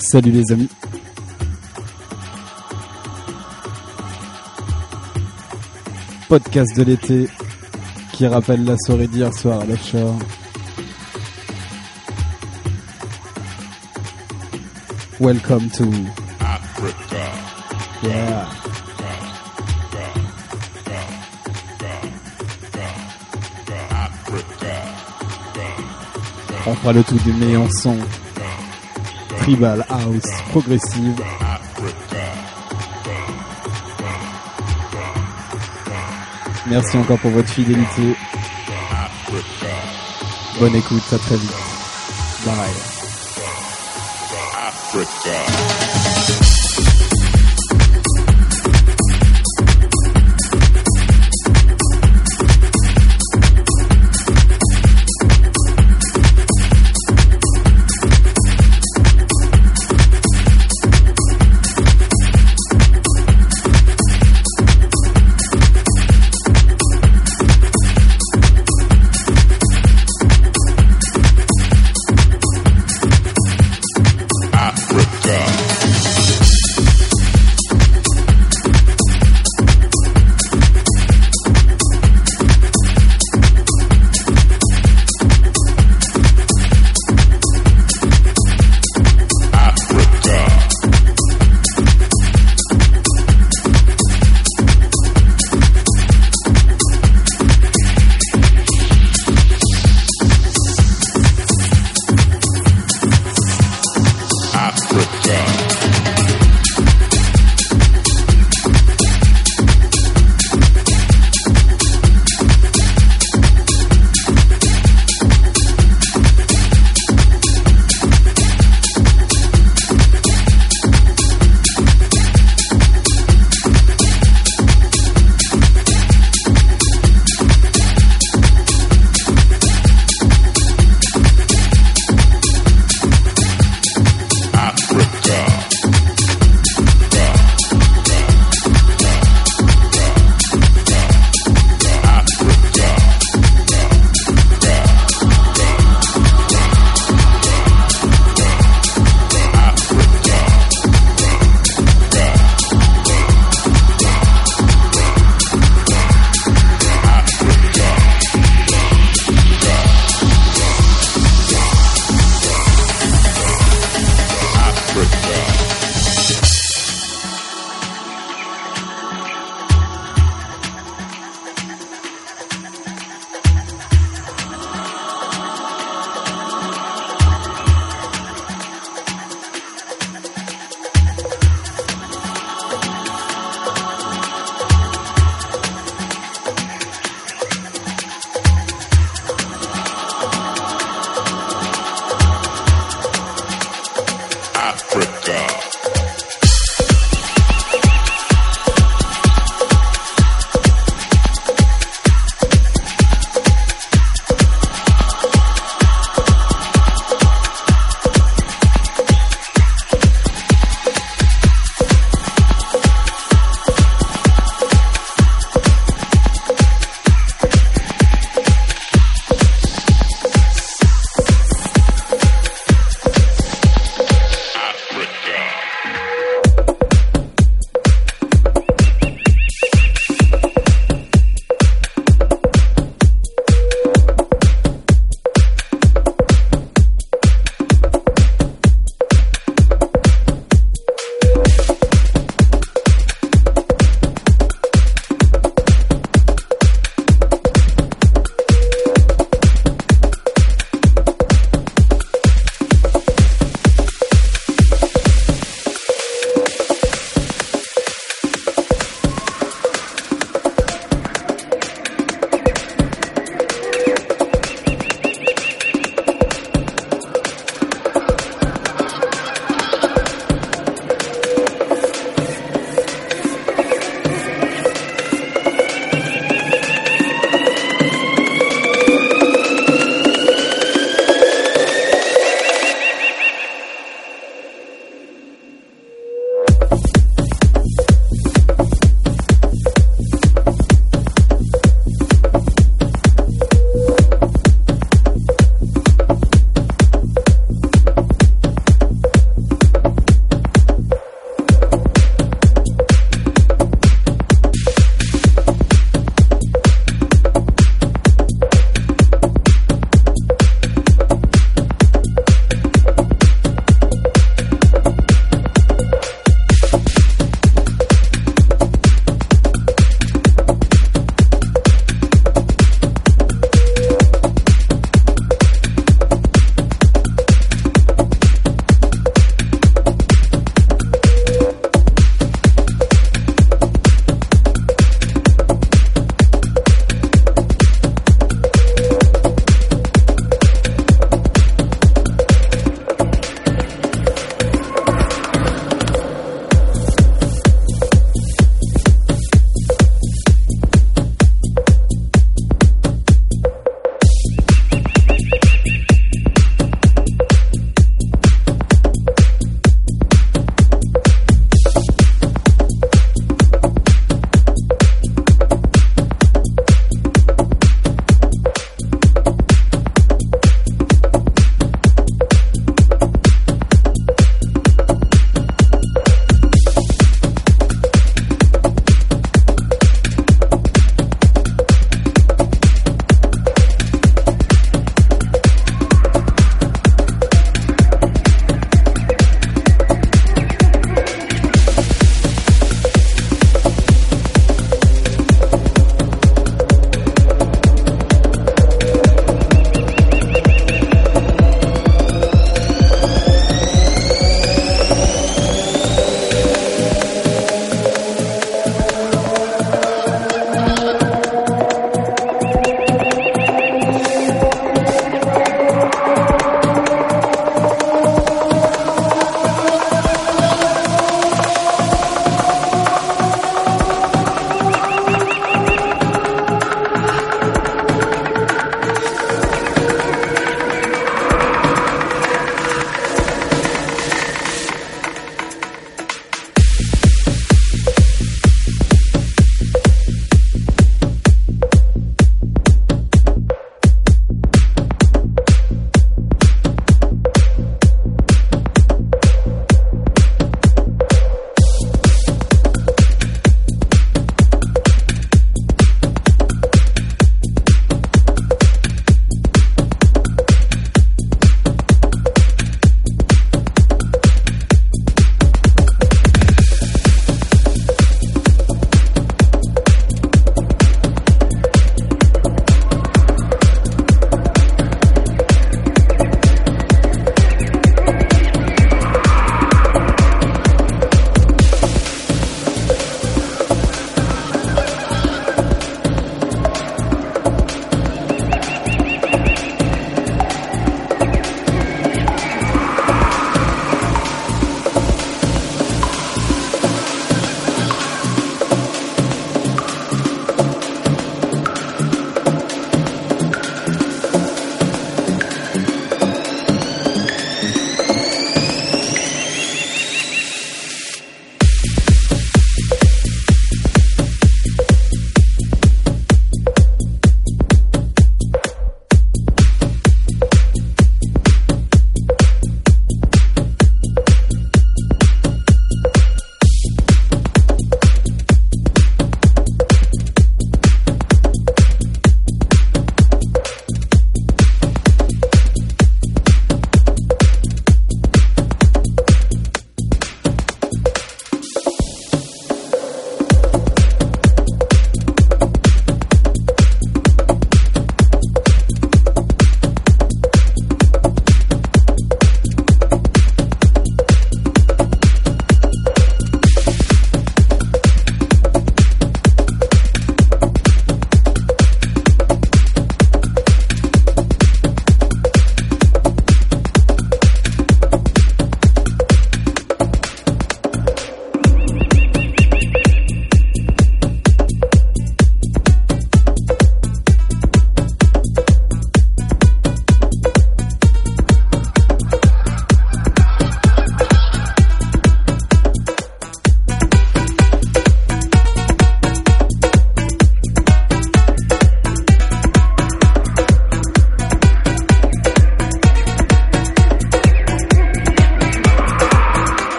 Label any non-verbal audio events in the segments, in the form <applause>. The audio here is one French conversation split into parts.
Salut les amis. Podcast de l'été qui rappelle la soirée d'hier soir à l'offshore. Welcome to Africa. Yeah. On fera le tout du meilleur son. Tribal house progressive. Merci encore pour votre fidélité. Bonne écoute, à très vite. Bye.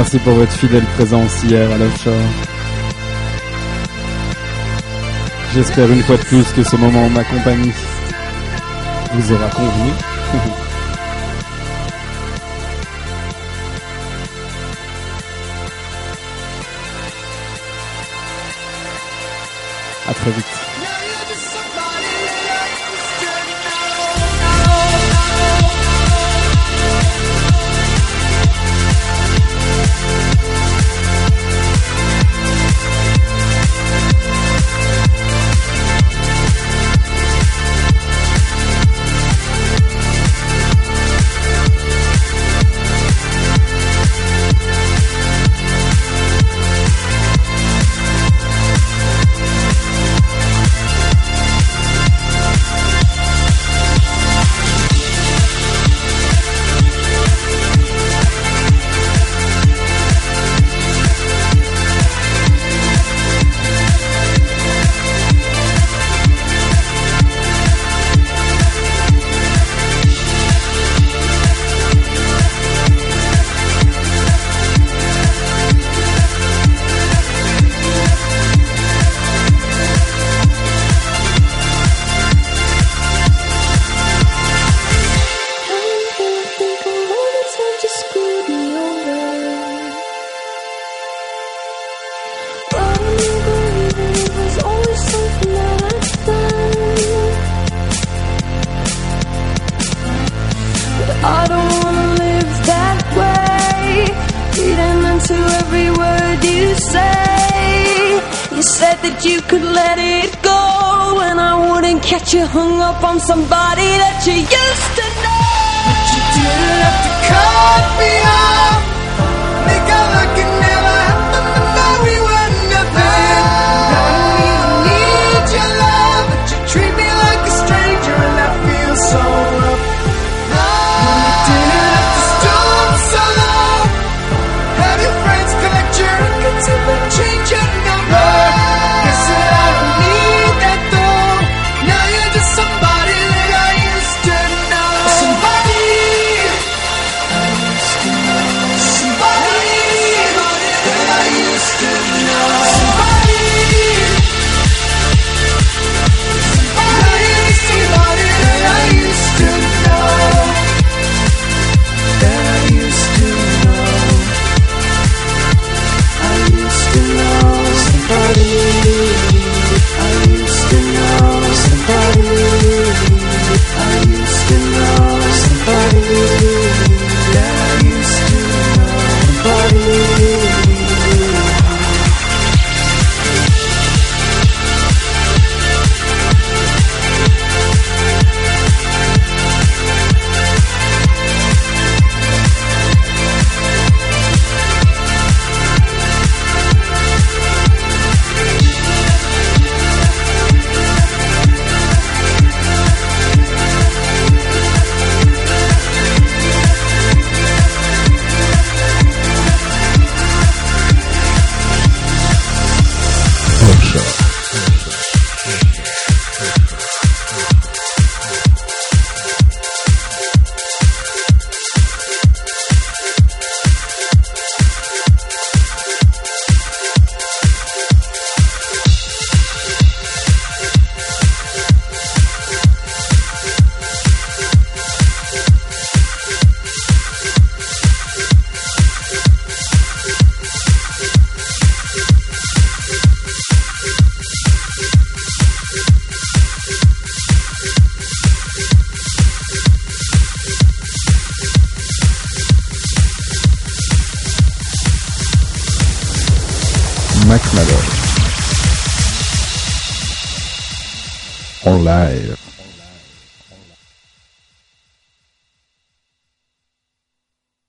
Merci pour votre fidèle présence hier à l'offshore. J'espère une fois de plus que ce moment en ma compagnie vous aura convenu. <laughs> à très vite. some